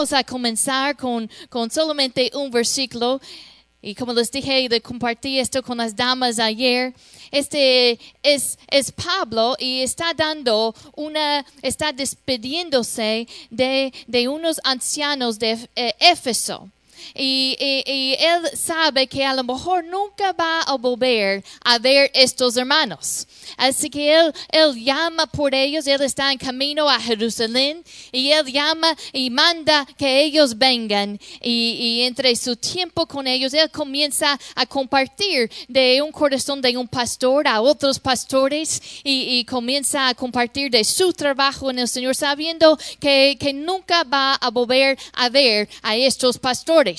vamos a comenzar con, con solamente un versículo. Y como les dije, de compartí esto con las damas ayer. Este es, es Pablo y está dando una, está despidiéndose de, de unos ancianos de eh, Éfeso. Y, él sabe que a lo mejor nunca va a volver a ver estos hermanos. Así que él, él llama por ellos, él está en camino a Jerusalén y él llama y manda que ellos vengan. Y, y entre su tiempo con ellos, él comienza a compartir de un corazón de un pastor a otros pastores y, y comienza a compartir de su trabajo en el Señor, sabiendo que, que nunca va a volver a ver a estos pastores.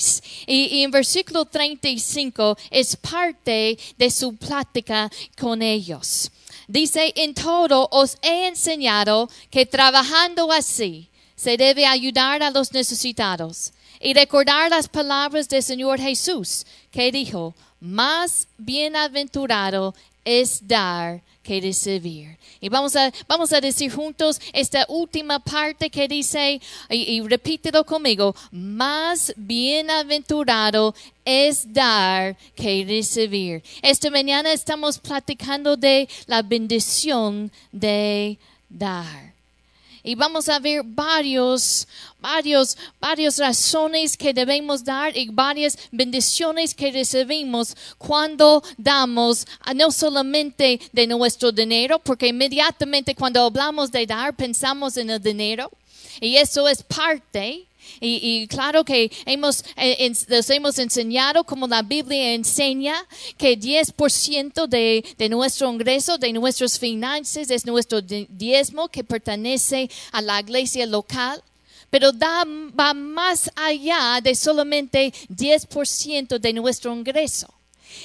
Y, y en versículo 35 es parte de su plática con ellos. Dice, en todo os he enseñado que trabajando así se debe ayudar a los necesitados y recordar las palabras del Señor Jesús, que dijo, más bienaventurado es dar que recibir. Y vamos a, vamos a decir juntos esta última parte que dice, y, y repítelo conmigo, más bienaventurado es dar que recibir. Esta mañana estamos platicando de la bendición de dar. Y vamos a ver varios, varios, varias razones que debemos dar y varias bendiciones que recibimos cuando damos a no solamente de nuestro dinero, porque inmediatamente cuando hablamos de dar pensamos en el dinero y eso es parte. Y, claro que hemos, eh, les hemos enseñado, como la Biblia enseña, que 10% de, de nuestro ingreso, de nuestras finanzas, es nuestro di- diezmo que pertenece a la iglesia local. Pero da, va más allá de solamente 10% de nuestro ingreso.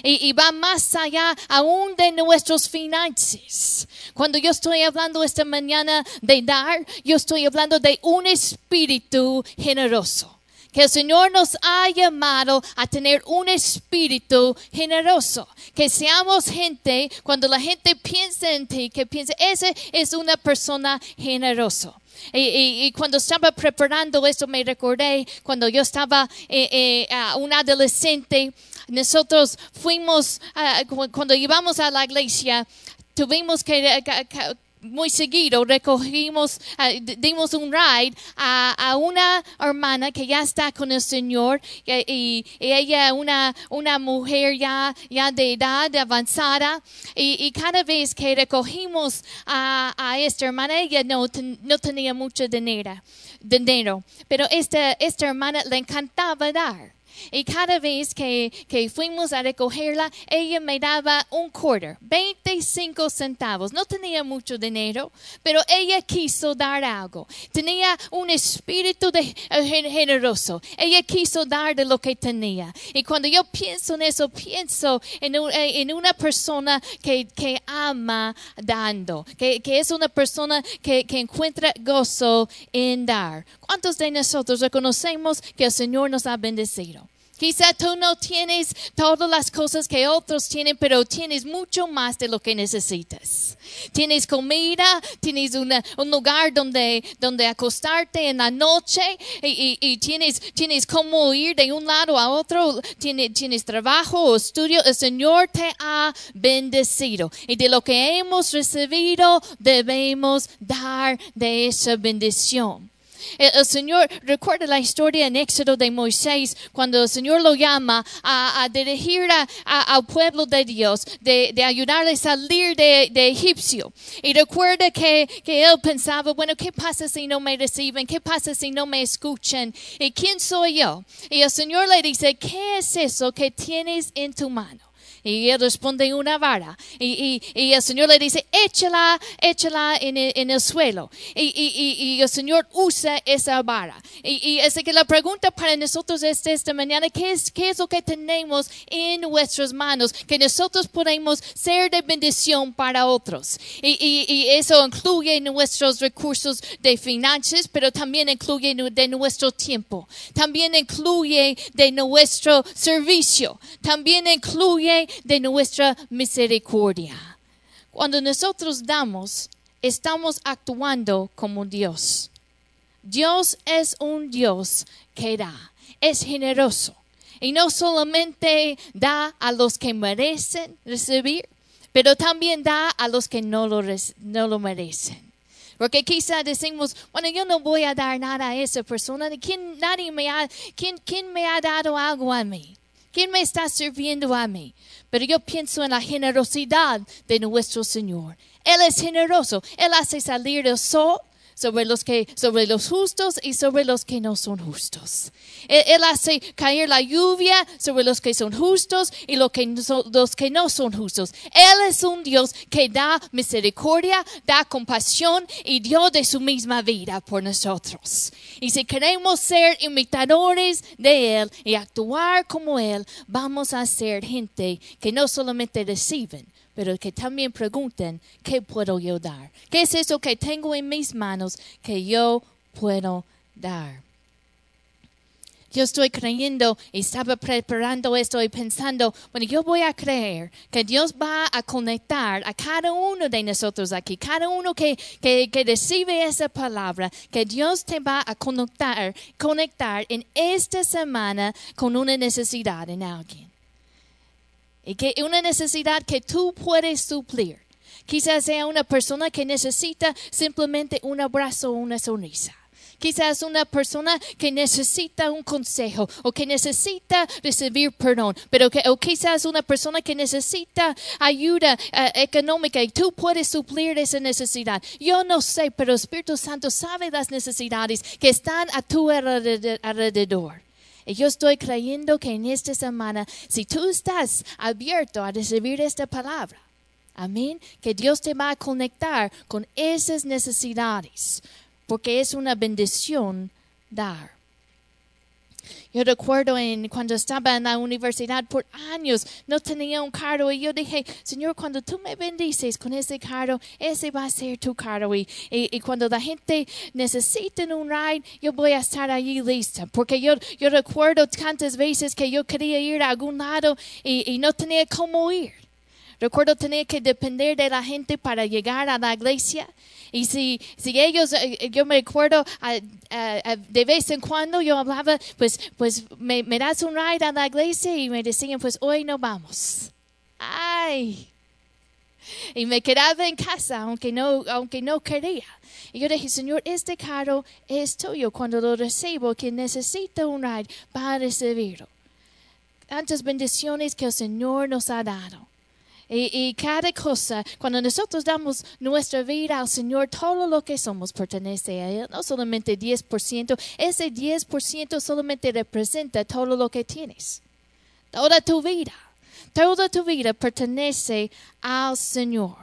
Y, va más allá aún de nuestros finanzas. Cuando yo estoy hablando esta mañana de dar, yo estoy hablando de un espíritu generoso. Que el Señor nos ha llamado a tener un espíritu generoso. Que seamos gente, cuando la gente piensa en ti, que piense, ese es una persona generosa. Y, cuando estaba preparando esto me recordé cuando yo estaba eh, eh, un adolescente, nosotros fuimos, ah, cu- cuando íbamos a la iglesia, tuvimos que, eh, muy seguido recogimos, ah, dimos un ride a, a una hermana que ya está con el Señor y, ella una, una mujer ya, ya de edad avanzada y, y cada vez que recogimos a, a esta hermana ella no, no tenía mucho dinero, dinero pero esta, esta hermana le encantaba dar. Y cada vez que, que fuimos a recogerla, ella me daba un quarter, 25 centavos. No tenía mucho dinero, pero ella quiso dar algo. Tenía un espíritu de, eh, gen- generoso. Ella quiso dar de lo que tenía. Y cuando yo pienso en eso, pienso eh, en una persona que, que ama dando, que, que es una persona que, que encuentra gozo en dar. ¿Cuántos de nosotros reconocemos que el Señor nos ha bendecido? Quizá tú no tienes todas las cosas que otros tienen, pero tienes mucho más de lo que necesitas. Tienes comida, tienes una- un lugar donde, donde acostarte en la noche y, tienes, tienes cómo ir de un lado a otro, tienes, tienes trabajo o estudio. El Señor te ha bendecido y de lo que hemos recibido debemos dar de esa bendición. El, Señor, recuerda la historia en Éxodo de Moisés, cuando el Señor lo llama a, dirigir a- al pueblo de Dios, de, de ayudarle a salir de, de Egipcio. Y recuerda que, que él pensaba, bueno, ¿qué pasa si no me reciben? ¿Qué pasa si no me escuchan? ¿Y quién soy yo? Y el Señor le dice, ¿qué es eso que tienes en tu mano? Y él responde una vara. Y, y- y el Señor le dice, échala, échala en el, en el suelo. Y, y- el Señor usa esa vara. Y, así que la pregunta para nosotros es esta mañana, ¿qué es, ¿qué es lo que tenemos en nuestras manos? Que nosotros podemos ser de bendición para otros. Y, eso incluye nuestros recursos de finanzas, pero también incluye de nuestro tiempo. También incluye de nuestro servicio. También incluye de nuestra misericordia. Cuando nosotros damos, estamos actuando como Dios. Dios es un Dios que da, es generoso. Y no solamente da a los que merecen recibir, pero también da a los que no lo, no lo merecen. Porque quizá decimos, bueno, yo no voy a dar nada a esa persona. ¿Quién, nadie me ha, ¿quién, ¿Quién me ha dado algo a mí? ¿Quién me está sirviendo a mí? Pero yo pienso en la generosidad de nuestro Señor. Él es generoso. Él hace salir el sol sobre los que sobre los justos y sobre los que no son justos. Él, hace caer la lluvia sobre los que son justos y los que, los que no son justos. Él es un Dios que da misericordia, da compasión y dio de su misma vida por nosotros. Y si queremos ser imitadores de Él y actuar como Él, vamos a ser gente que no solamente reciben, pero que también pregunten, ¿qué puedo yo dar? ¿Qué es eso que tengo en mis manos que yo puedo dar? Yo estoy creyendo y estaba preparando esto y pensando, bueno, yo voy a creer que Dios va a conectar a cada uno de nosotros aquí, cada uno que, que, que recibe esa palabra, que Dios te va a conectar, conectar en esta semana con una necesidad en alguien y que una necesidad que tú puedes suplir. Quizás sea una persona que necesita simplemente un abrazo o una sonrisa. Quizás una persona que necesita un consejo o que necesita recibir perdón, pero que, o quizás una persona que necesita ayuda eh, económica y tú puedes suplir esa necesidad. Yo no sé, pero el Espíritu Santo sabe las necesidades que están a tu alrededor. Y yo estoy creyendo que en esta semana, si tú estás abierto a recibir esta palabra, amén, que Dios te va a conectar con esas necesidades, porque es una bendición dar. Yo recuerdo en, cuando estaba en la universidad por años, no tenía un carro y yo dije, Señor, cuando tú me bendices con ese carro, ese va a ser tu carro. Y, y, cuando la gente necesite un ride, yo voy a estar allí lista. Porque yo, yo recuerdo tantas veces que yo quería ir a algún lado y, y no tenía cómo ir. Recuerdo tener que depender de la gente para llegar a la iglesia. Y si, si ellos, eh, eh, yo me acuerdo de vez en cuando yo hablaba, pues, pues me, das un ride a la iglesia y me decían, pues hoy no vamos. Ay. Y me quedaba en casa, aunque no, aunque no quería. Y yo dije, Señor, este carro es tuyo. Cuando lo recibo, que necesita un ride para recibirlo. Tantas bendiciones que el Señor nos ha dado. Y, cada cosa, cuando nosotros damos nuestra vida al Señor, todo lo que somos pertenece a Él, no solamente 10%, ese 10% solamente representa todo lo que tienes, toda tu vida, toda tu vida pertenece al Señor.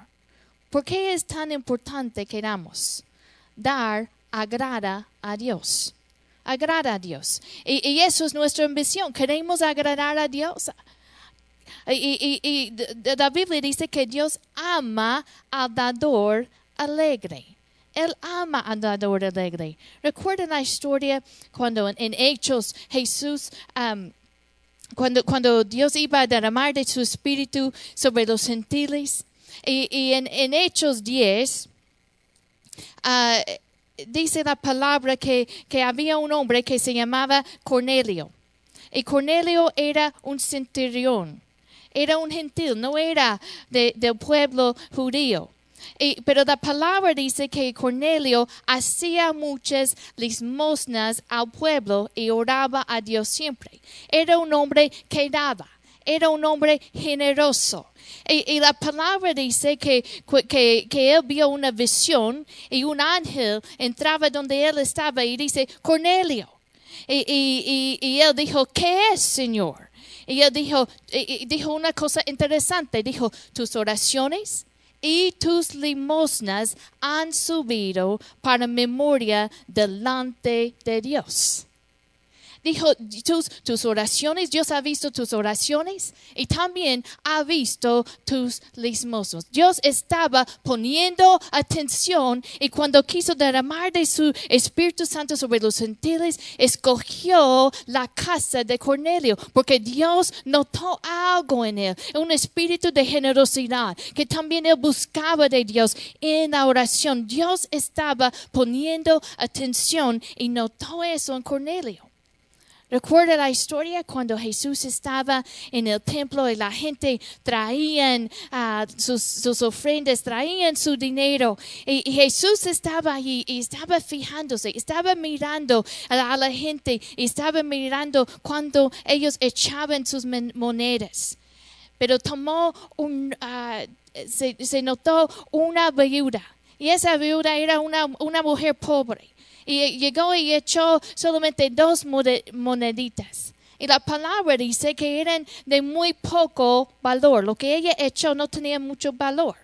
¿Por qué es tan importante que damos? Dar agrada a Dios. Agrada a Dios. Y, y eso es nuestra ambición. Queremos agradar a Dios. Y, la Biblia dice que Dios ama al dador alegre. Él ama al dador alegre. Recuerden la historia cuando en, Hechos Jesús, cuando, cuando Dios iba a derramar de su espíritu sobre los gentiles. Y, en, Hechos 10, uh, dice la palabra que, que había un hombre que se llamaba Cornelio. Y Cornelio era un centurión era un gentil, no era del pueblo judío. pero la palabra dice que Cornelio hacía muchas limosnas al pueblo y oraba a Dios siempre. Era un hombre que daba, era un hombre generoso. Y, la palabra dice que, que, él vio una visión y un ángel entraba donde él estaba y dice, Cornelio. Y, y él dijo, ¿qué es, Señor? Y él dijo, dijo una cosa interesante, dijo, tus oraciones y tus limosnas han subido para memoria delante de Dios. Dijo tus, tus oraciones, Dios ha visto tus oraciones y también ha visto tus limosnos. Dios estaba poniendo atención y cuando quiso derramar de su Espíritu Santo sobre los gentiles, escogió la casa de Cornelio, porque Dios notó algo en él, un espíritu de generosidad, que también él buscaba de Dios en la oración. Dios estaba poniendo atención y notó eso en Cornelio. Recuerda la historia cuando Jesús estaba en el templo y la gente traían ah, sus, ofrendas, traían su dinero. Y, Jesús estaba ahí y estaba fijándose, estaba mirando a la, gente estaba mirando cuando ellos echaban sus monedas. Pero tomó un, ah, se, notó una viuda. Y esa viuda era una, una mujer pobre y llegó y echó solamente dos moneditas. Y la palabra dice que eran de muy poco valor. Lo que ella echó no tenía mucho valor.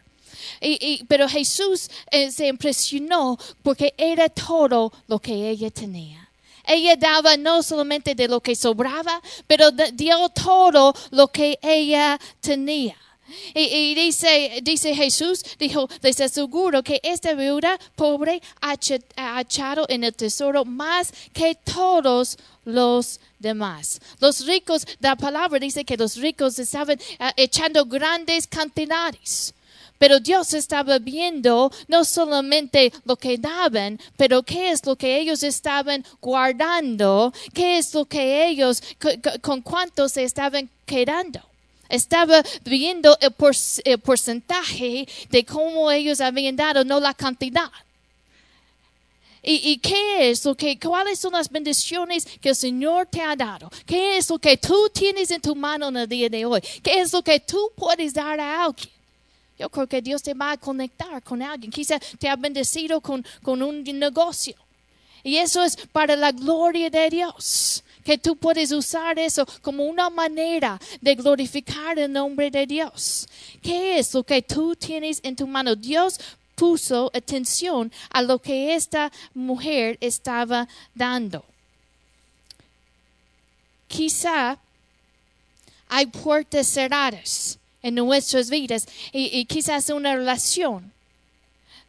Y, pero Jesús eh, se impresionó porque era todo lo que ella tenía. Ella daba no solamente de lo que sobraba, pero dio todo lo que ella tenía. Y, dice, dice Jesús, dijo, les aseguro que esta viuda pobre ha echado en el tesoro más que todos los demás. Los ricos, la palabra dice que los ricos estaban ah, echando grandes cantidades. Pero Dios estaba viendo no solamente lo que daban, pero qué es lo que ellos estaban guardando, qué es lo que ellos, con, cuánto se estaban quedando. Estaba viendo el, porcentaje de cómo ellos habían dado, no la cantidad. ¿Y, qué es lo que, cuáles son las bendiciones que el Señor te ha dado? ¿Qué es lo que tú tienes en tu mano en el día de hoy? ¿Qué es lo que tú puedes dar a alguien? Yo creo que Dios te va a conectar con alguien. Quizá te ha bendecido con, con un negocio. Y eso es para la gloria de Dios que tú puedes usar eso como una manera de glorificar el nombre de Dios. ¿Qué es lo que tú tienes en tu mano? Dios puso atención a lo que esta mujer estaba dando. Quizá hay puertas cerradas en nuestras vidas y, y quizás una relación.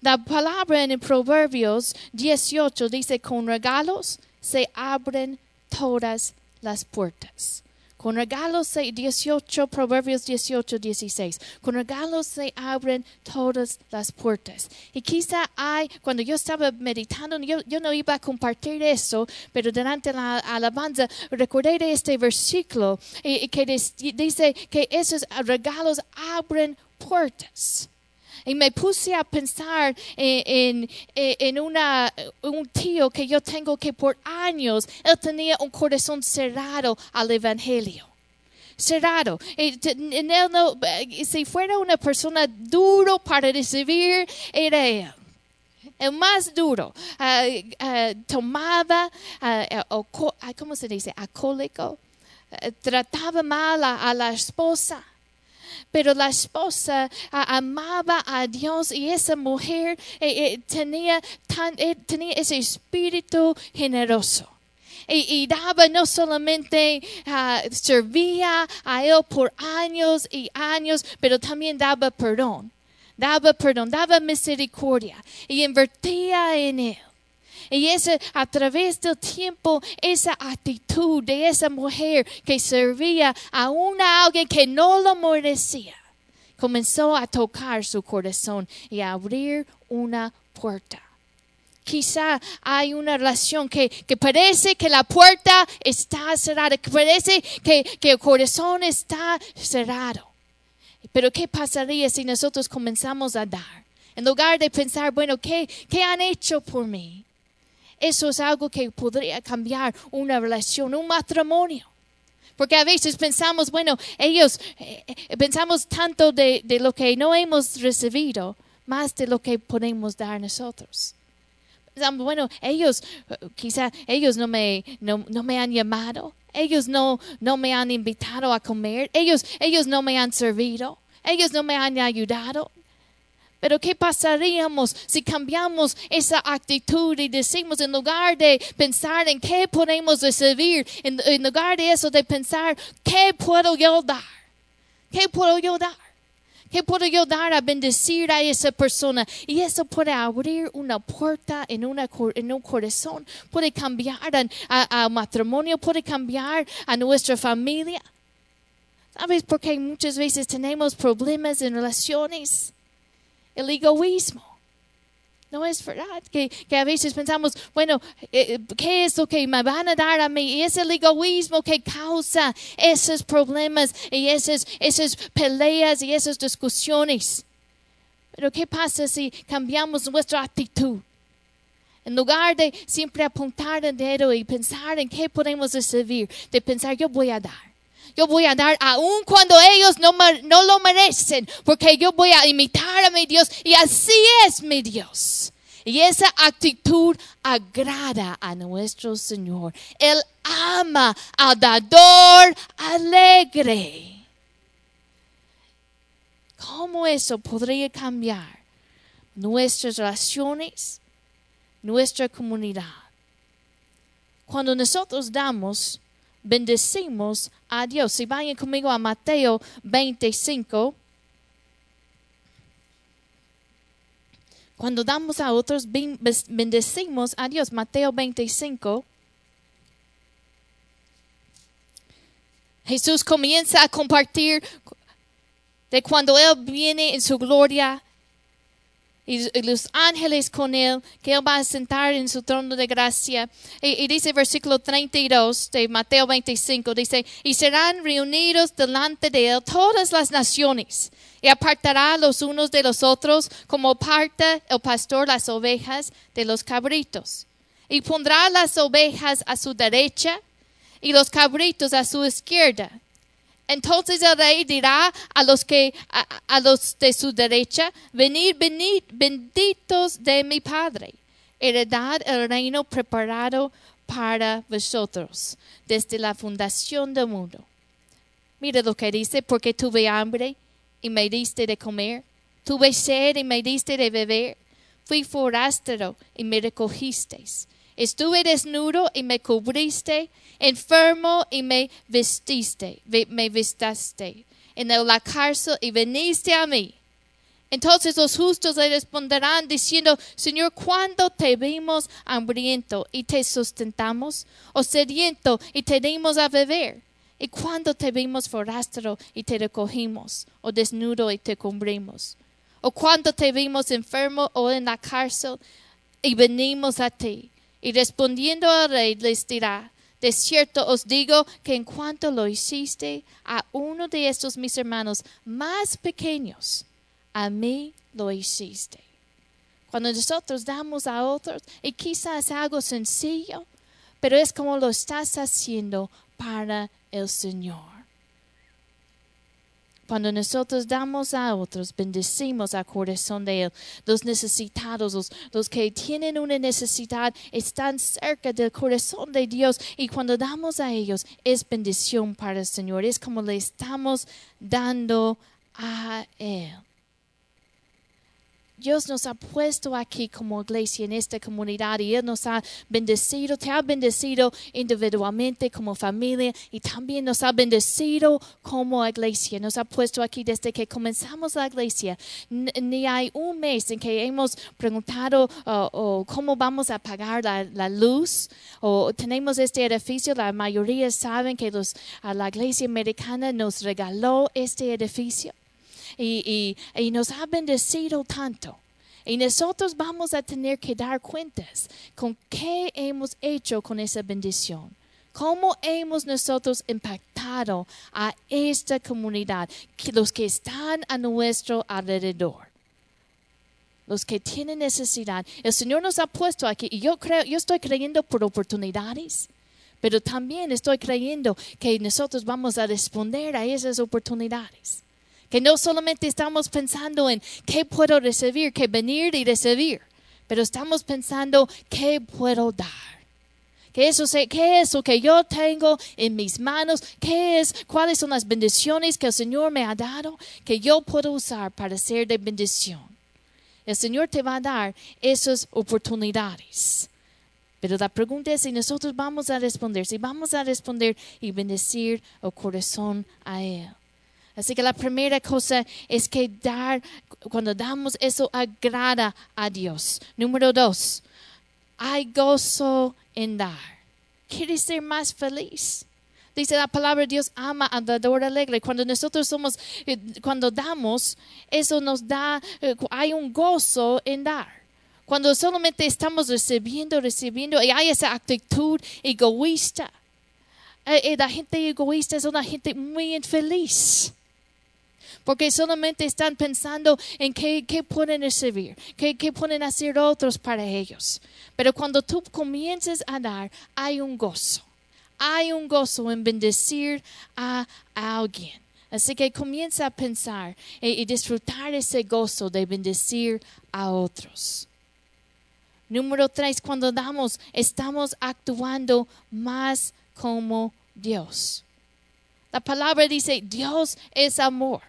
La palabra en Proverbios 18 dice, con regalos se abren todas las puertas. Con regalos 18, Proverbios 18, 16. Con regalos se abren todas las puertas. Y quizá hay, cuando yo estaba meditando, yo, yo no iba a compartir eso, pero durante la alabanza recordé de este versículo y, que dice que esos regalos abren puertas. Y me puse a pensar en, en, una, un tío que yo tengo que por años, él tenía un corazón cerrado al Evangelio cerrado. no, si fuera una persona duro para recibir, era él. El más duro. Ah, ah, tomaba, ¿cómo se dice? Acólico. trataba mal a la esposa. Pero la esposa amaba a Dios y esa mujer eh, eh, tenía, eh, tenía ese espíritu generoso. Y, daba no solamente ah, servía a él por años y años, pero también daba perdón. Daba perdón, daba misericordia y invertía en él. Y ese, a través del tiempo, esa actitud de esa mujer que servía a una alguien que no lo merecía, comenzó a tocar su corazón y a abrir una puerta. Quizá hay una relación que, que, parece que la puerta está cerrada, que parece que, que el corazón está cerrado. Pero ¿qué pasaría si nosotros comenzamos a dar? En lugar de pensar, bueno, ¿qué, qué han hecho por mí? Eso es algo que podría cambiar una relación, un matrimonio. Porque a veces pensamos, bueno, ellos, eh, eh, pensamos tanto de, lo que no hemos recibido, más de lo que podemos dar nosotros. Bueno, ellos, quizá ellos no me, no, me han llamado, ellos no, no me han invitado a comer, ellos, ellos no me han servido, ellos no me han ayudado. Pero ¿qué pasaríamos si cambiamos esa actitud y decimos en lugar de pensar en qué podemos recibir, en, en lugar de eso de pensar, ¿qué puedo yo dar? ¿Qué puedo yo dar? ¿Qué puedo yo dar a bendecir a esa persona? Y eso puede abrir una puerta en, un corazón, puede cambiar a, matrimonio, puede cambiar a nuestra familia. ¿Sabes por qué muchas veces tenemos problemas en relaciones? El egoísmo. No es verdad que, que, a veces pensamos, bueno, eh, ¿qué es lo que me van a dar a mí? Y es el egoísmo que causa esos problemas y esas, esas peleas y esas discusiones. Pero ¿qué pasa si cambiamos nuestra actitud? En lugar de siempre apuntar el dedo y pensar en qué podemos recibir, de pensar yo voy a dar. Yo voy a dar aun cuando ellos no, no lo merecen, porque yo voy a imitar a mi Dios y así es mi Dios. Y esa actitud agrada a nuestro Señor. Él ama al dador alegre. ¿Cómo eso podría cambiar nuestras relaciones, nuestra comunidad? Cuando nosotros damos, bendecimos a Dios. Si vayan conmigo a Mateo 25. Cuando damos a otros, bendecimos a Dios. Mateo 25. Jesús comienza a compartir de cuando Él viene en su gloria y, los ángeles con él, que él va a sentar en su trono de gracia. Y, y, dice versículo 32 de Mateo 25, dice, y serán reunidos delante de él todas las naciones, y apartará los unos de los otros, como aparta el pastor las ovejas de los cabritos. Y pondrá las ovejas a su derecha y los cabritos a su izquierda. Entonces el rey dirá a los que a, los de su derecha, venid, venid, benditos de mi Padre, heredad el reino preparado para vosotros desde la fundación del mundo. Mira lo que dice, porque tuve hambre y me diste de comer, tuve sed y me diste de beber, fui forastero y me recogisteis Estuve desnudo y me cubriste, enfermo y me vestiste, me vistaste, en la cárcel y viniste a mí. Entonces los justos le responderán diciendo, Señor, ¿cuándo te vimos hambriento y te sustentamos? ¿O sediento y te dimos a beber? ¿Y cuándo te vimos forastero y te recogimos? ¿O desnudo y te cubrimos? ¿O cuándo te vimos enfermo o en la cárcel y venimos a ti? Y respondiendo al rey les dirá, de cierto os digo que en cuanto lo hiciste a uno de estos mis hermanos más pequeños, a mí lo hiciste. Cuando nosotros damos a otros, y quizás algo sencillo, pero es como lo estás haciendo para el Señor. Cuando nosotros damos a otros, bendecimos al corazón de Él. Los necesitados, los, que tienen una necesidad, están cerca del corazón de Dios. Y cuando damos a ellos, es bendición para el Señor. Es como le estamos dando a Él. Dios nos ha puesto aquí como iglesia en esta comunidad y Él nos ha bendecido, te ha bendecido individualmente como familia y también nos ha bendecido como iglesia. Nos ha puesto aquí desde que comenzamos la iglesia. Ni hay un mes en que hemos preguntado cómo vamos a pagar la, luz o tenemos este edificio. La mayoría saben que los, la iglesia americana nos regaló este edificio y, nos ha bendecido tanto. Y nosotros vamos a tener que dar cuentas con qué hemos hecho con esa bendición. ¿Cómo hemos nosotros impactado a esta comunidad, los que están a nuestro alrededor? Los que tienen necesidad. El Señor nos ha puesto aquí y yo creo, yo estoy creyendo por oportunidades, pero también estoy creyendo que nosotros vamos a responder a esas oportunidades. Que no solamente estamos pensando en qué puedo recibir, qué venir y recibir, pero estamos pensando qué puedo dar. ¿Qué es, ¿Qué es lo que yo tengo en mis manos? ¿Qué es? ¿Cuáles son las bendiciones que el Señor me ha dado que yo puedo usar para ser de bendición? El Señor te va a dar esas oportunidades. Pero la pregunta es si nosotros vamos a responder, si vamos a responder y bendecir el corazón a Él. Así que la primera cosa es que dar, cuando damos eso agrada a Dios. Número dos, hay gozo en dar. ¿Quieres ser más feliz? Dice la palabra, Dios ama a dador alegre. Cuando nosotros somos, eh, cuando damos, eso nos da, eh, hay un gozo en dar. Cuando solamente estamos recibiendo, recibiendo, y hay esa actitud egoísta. Eh, la gente egoísta es una gente muy infeliz porque solamente están pensando en qué, qué pueden recibir, qué, qué pueden hacer otros para ellos. Pero cuando tú comienzas a dar, hay un gozo. Hay un gozo en bendecir a, alguien. Así que comienza a pensar y disfrutar ese gozo de bendecir a otros. Número tres, cuando damos, estamos actuando más como Dios. La palabra dice, Dios es amor.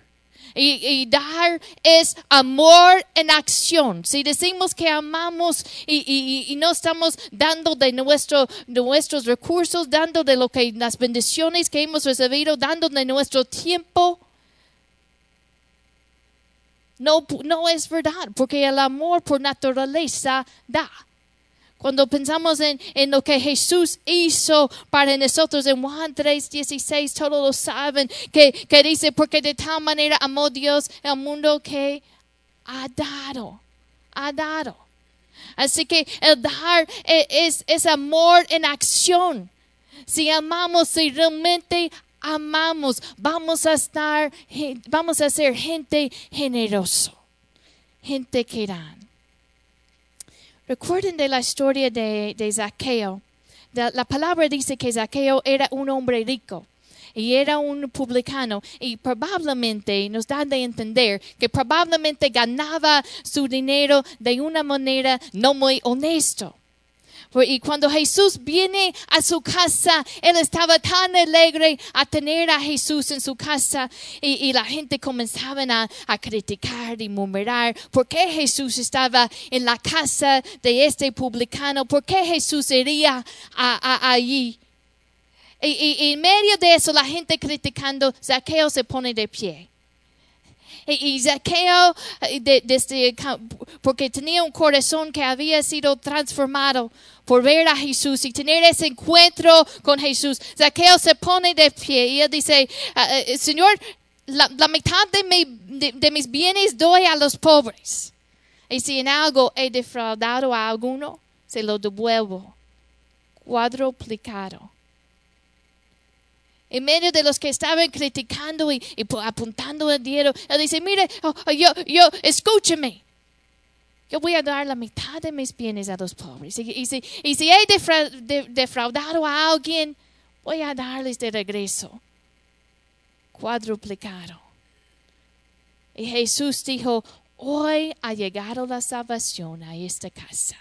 Y, dar es amor en acción. Si decimos que amamos y, no estamos dando de, nuestro, nuestros recursos, dando de lo que las bendiciones que hemos recibido, dando de nuestro tiempo, no, no es verdad, porque el amor por naturaleza da. Cuando pensamos en, lo que Jesús hizo para nosotros en Juan 3, 16, todos lo saben, que, que dice, porque de tal manera amó Dios el mundo que ha dado, ha dado. Así que el dar e, es, es amor en acción. Si amamos, si realmente amamos, vamos a estar, vamos a ser gente generoso, gente que dan. Recuerden de la historia de, de Zaqueo. la palabra dice que Zaqueo era un hombre rico y era un publicano y probablemente nos da de entender que probablemente ganaba su dinero de una manera no muy honesta. Y cuando Jesús viene a su casa, él estaba tan alegre a tener a Jesús en su casa y, la gente comenzaba a, criticar y murmurar por qué Jesús estaba en la casa de este publicano, por qué Jesús iría allí. Y, y, en medio de eso, la gente criticando, Zaqueo se pone de pie. Y, Zaqueo, desde, porque tenía un corazón que había sido transformado por ver a Jesús y tener ese encuentro con Jesús, Zaqueo se pone de pie y él dice, ah, eh, Señor, la, mitad de, de, mis bienes doy a los pobres. Y si en algo he defraudado a alguno, se lo devuelvo. Cuadruplicado en medio de los que estaban criticando y, apuntando el dinero, él dice, mire, oh, oh, yo, yo, escúcheme. Yo voy a dar la mitad de mis bienes a los pobres. Y, si, he defraudado a alguien, voy a darles de regreso. Cuadruplicado. Y Jesús dijo, hoy ha llegado la salvación a esta casa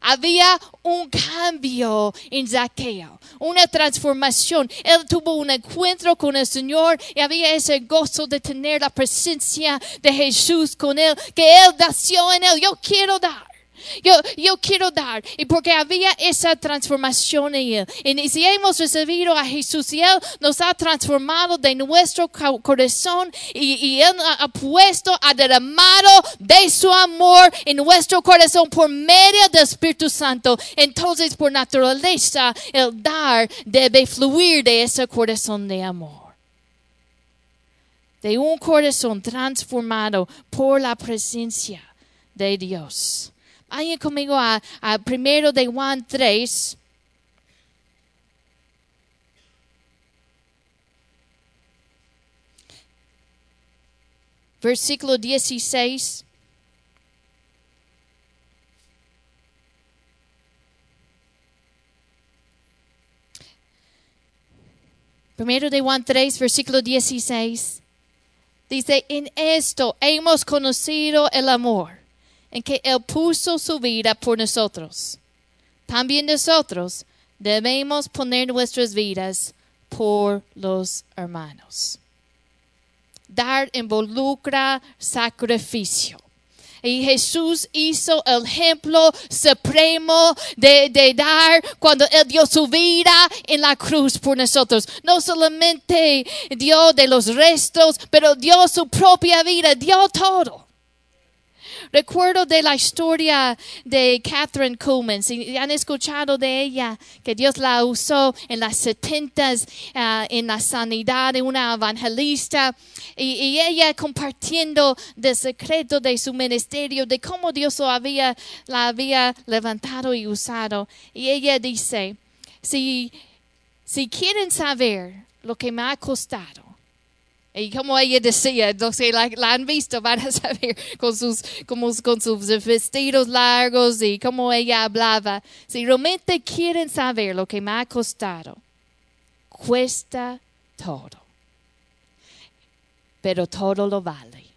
había un cambio en Zaqueo, una transformación. Él tuvo un encuentro con el Señor y había ese gozo de tener la presencia de Jesús con él, que él nació en él. Yo quiero dar. Yo, yo quiero dar. Y porque había esa transformación en Él. Y si hemos recibido a Jesús y Él nos ha transformado de nuestro corazón y, Él ha puesto, ha derramado de su amor en nuestro corazón por medio del Espíritu Santo. Entonces, por naturaleza, el dar debe fluir de ese corazón de amor de un corazón transformado por la presencia de Dios. Vayan conmigo a, primero de Juan 3. Versículo 16. Primero de Juan 3, versículo 16. Dice, en esto hemos conocido el amor en que Él puso su vida por nosotros. También nosotros debemos poner nuestras vidas por los hermanos. Dar involucra sacrificio. Y Jesús hizo el ejemplo supremo de, de, dar cuando Él dio su vida en la cruz por nosotros. No solamente dio de los restos, pero dio su propia vida, dio todo. Recuerdo de la historia de Catherine Kuhlman. Si han escuchado de ella, que Dios la usó en las setentas uh, en la sanidad de una evangelista. Y, ella compartiendo el secreto de su ministerio, de cómo Dios lo había, la había levantado y usado. Y ella dice, si, si quieren saber lo que me ha costado, y como ella decía, la, la, han visto van a saber con sus, como, con sus vestidos largos y cómo ella hablaba. Si realmente quieren saber lo que me ha costado, cuesta todo. Pero todo lo vale.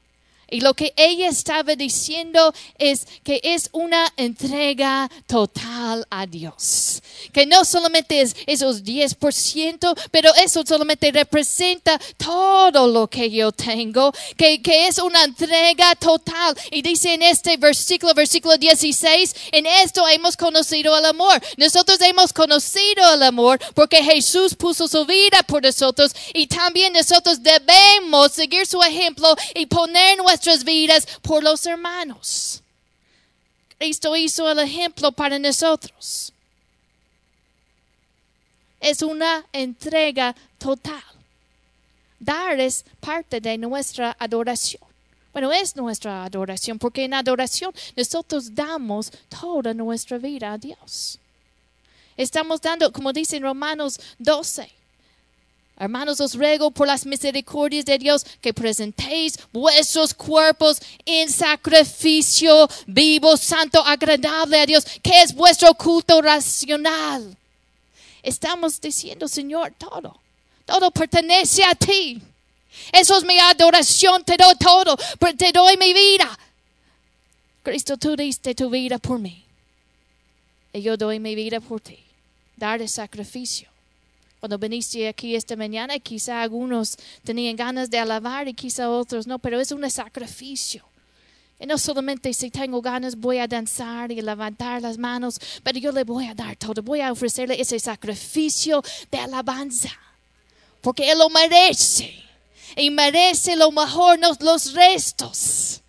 Y lo que ella estaba diciendo es que es una entrega total a Dios. Que no solamente es esos 10%, pero eso solamente representa todo lo que yo tengo. Que, que es una entrega total. Y dice en este versículo, versículo 16, en esto hemos conocido el amor. Nosotros hemos conocido el amor porque Jesús puso su vida por nosotros y también nosotros debemos seguir su ejemplo y poner nuestra nuestras vidas por los hermanos. Cristo hizo el ejemplo para nosotros. Es una entrega total. Dar es parte de nuestra adoración. Bueno, es nuestra adoración, porque en adoración nosotros damos toda nuestra vida a Dios. Estamos dando, como dice en Romanos 12, Hermanos, os ruego por las misericordias de Dios que presentéis vuestros cuerpos en sacrificio vivo, santo, agradable a Dios, que es vuestro culto racional. Estamos diciendo, Señor, todo, todo pertenece a ti. Eso es mi adoración, te doy todo, te doy mi vida. Cristo, tú diste tu vida por mí. Y yo doy mi vida por ti. Dar el sacrificio cuando viniste aquí esta mañana, quizá algunos tenían ganas de alabar y quizá otros no, pero es un sacrificio. Y no solamente si tengo ganas voy a danzar y levantar las manos, pero yo le voy a dar todo, voy a ofrecerle ese sacrificio de alabanza, porque Él lo merece y merece lo mejor, no los restos.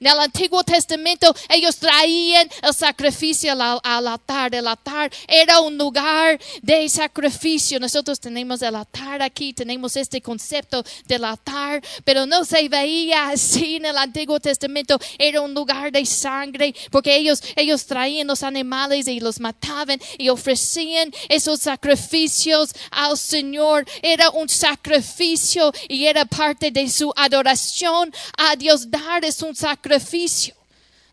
En el Antiguo Testamento ellos traían el sacrificio al, al, altar. El altar era un lugar de sacrificio. Nosotros tenemos el altar aquí, tenemos este concepto del altar, pero no se veía así en el Antiguo Testamento. Era un lugar de sangre porque ellos, ellos traían los animales y los mataban y ofrecían esos sacrificios al Señor. Era un sacrificio y era parte de su adoración a Dios. Dar es un sacrificio sacrificio.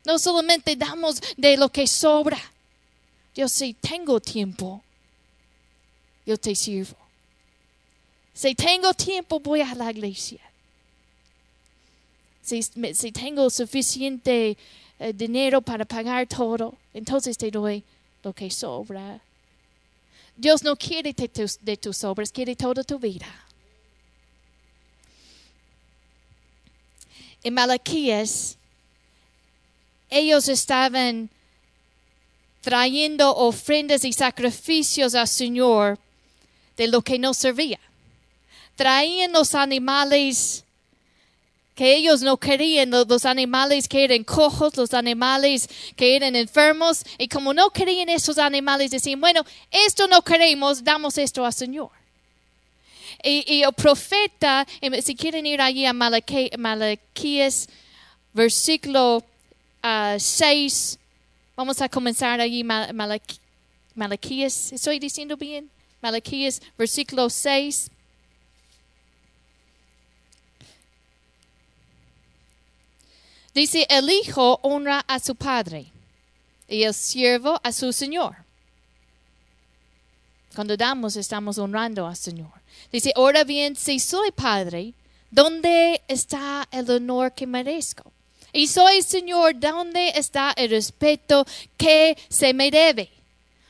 No solamente damos de lo que sobra. Yo si tengo tiempo, yo te sirvo. Si tengo tiempo, voy a la iglesia. Si, tengo suficiente eh, dinero para pagar todo, entonces te doy lo que sobra. Dios no quiere de tus, de tus sobras, quiere toda tu vida. En Malaquías ellos estaban trayendo ofrendas y sacrificios al Señor de lo que no servía. Traían los animales que ellos no querían, los animales que eran cojos, los animales que eran enfermos, y como no querían esos animales, decían, bueno, esto no queremos, damos esto al Señor. Y, el profeta, si quieren ir allí a Malaquías, versículo 6. Vamos a comenzar allí Malaquías. ¿Estoy diciendo bien? Malaquías, versículo 6. Dice, el hijo honra a su padre y el siervo a su señor. Cuando damos, estamos honrando al Señor. Dice, ahora bien, si soy padre, ¿dónde está el honor que merezco? Y soy Señor, ¿dónde está el respeto que se me debe?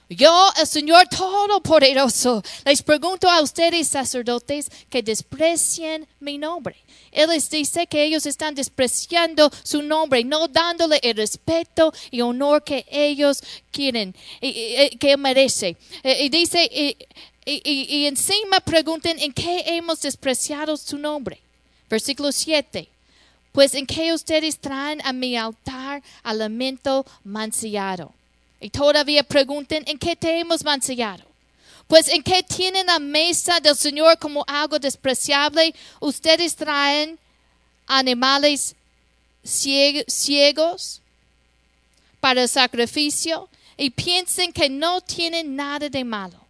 Yo, el Señor Todopoderoso, les pregunto a ustedes, sacerdotes, que desprecian mi nombre. Él les dice que ellos están despreciando su nombre, no dándole el respeto y honor que ellos quieren, y, que merece. Y dice, y, y, encima pregunten en qué hemos despreciado su nombre. Versículo 7. Pues en qué ustedes traen a mi altar alimento mancillado y todavía pregunten, ¿en qué te hemos mancillado? Pues en qué tienen la mesa del Señor como algo despreciable, ustedes traen animales ciegos para el sacrificio y piensen que no tienen nada de malo.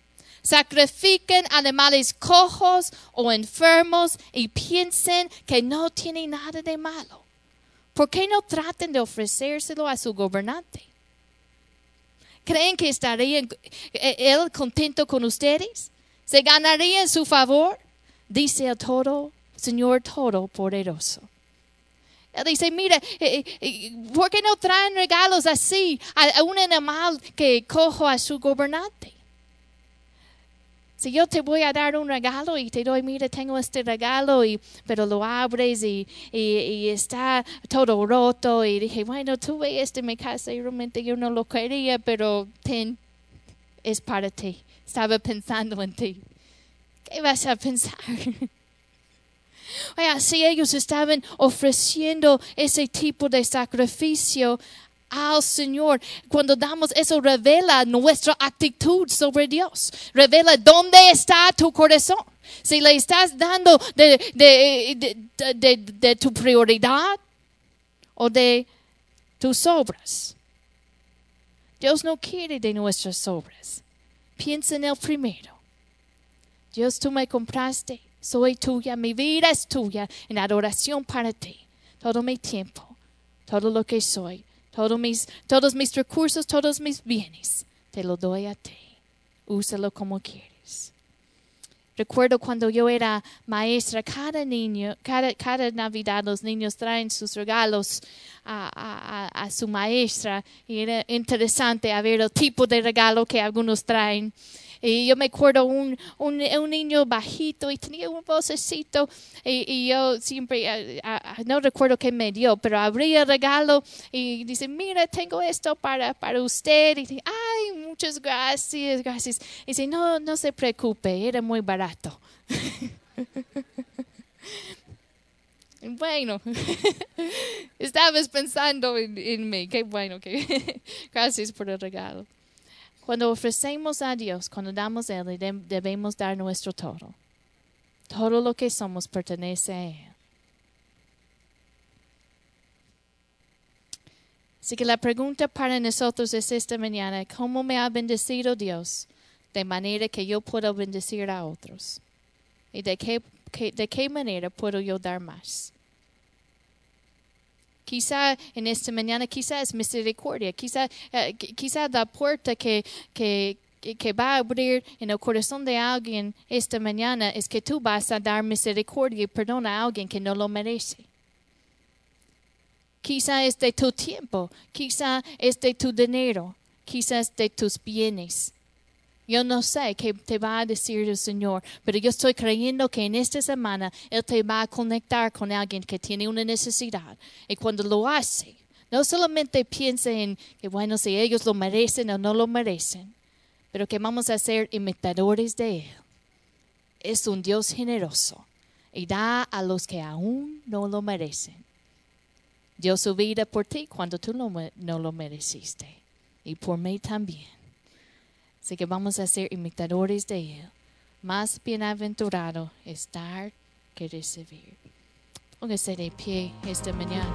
Sacrifiquen animales cojos o enfermos y piensen que no tienen nada de malo. ¿Por qué no traten de ofrecérselo a su gobernante? ¿Creen que estaría eh, él contento con ustedes? ¿Se ganaría en su favor? Dice el todo, Señor Todopoderoso. Él dice, mira, eh, eh, ¿por qué no traen regalos así a un animal que cojo a su gobernante? Si yo te voy a dar un regalo y te doy, mira, tengo este regalo, y, pero lo abres y, está todo roto. Y dije, bueno, tuve este en mi casa y realmente yo no lo quería, pero ten, es para ti. Estaba pensando en ti. ¿Qué vas a pensar? si ellos estaban ofreciendo ese tipo de sacrificio al Señor. Cuando damos eso, revela nuestra actitud sobre Dios. Revela dónde está tu corazón. Si le estás dando de, tu prioridad o de tus obras. Dios no quiere de nuestras obras. Piensa en el primero. Dios, tú me compraste, soy tuya, mi vida es tuya, en adoración para ti. Todo mi tiempo, todo lo que soy, todos mis, todos mis recursos, todos mis bienes, te lo doy a ti. Úsalo como quieres. Recuerdo cuando yo era maestra, cada niño, cada, cada Navidad los niños traen sus regalos a, a, a, su maestra y era interesante ver el tipo de regalo que algunos traen. Y yo me acuerdo un, un, un niño bajito y tenía un vocecito y, yo siempre, no recuerdo qué me dio, pero abrí el regalo y dice, mira, tengo esto para, para usted. Y dice, ay, muchas gracias, gracias. Y dice, no, no se preocupe, era muy barato. Bueno, estabas pensando en, en, mí. Qué bueno, que gracias por el regalo. Cuando ofrecemos a Dios, cuando damos a Él, debemos dar nuestro todo. Todo lo que somos pertenece a Él. Así que la pregunta para nosotros es esta mañana, ¿cómo me ha bendecido Dios de manera que yo pueda bendecir a otros? ¿Y de qué, de qué manera puedo yo dar más? Quizá en esta mañana, quizá es misericordia, quizá, eh, quizá la puerta que, que, que va a abrir en el corazón de alguien esta mañana es que tú vas a dar misericordia y perdón a alguien que no lo merece. Quizá es de tu tiempo, quizá es de tu dinero, quizás de tus bienes. Yo no sé qué te va a decir el Señor, pero yo estoy creyendo que en esta semana Él te va a conectar con alguien que tiene una necesidad. Y cuando lo hace, no solamente piense en que, bueno, si ellos lo merecen o no lo merecen, pero que vamos a ser imitadores de Él. Es un Dios generoso y da a los que aún no lo merecen. Dio su vida por ti cuando tú no lo mereciste y por mí también. Así que vamos a ser imitadores de Él. Más bienaventurado es dar que recibir. Póngase de pie esta mañana.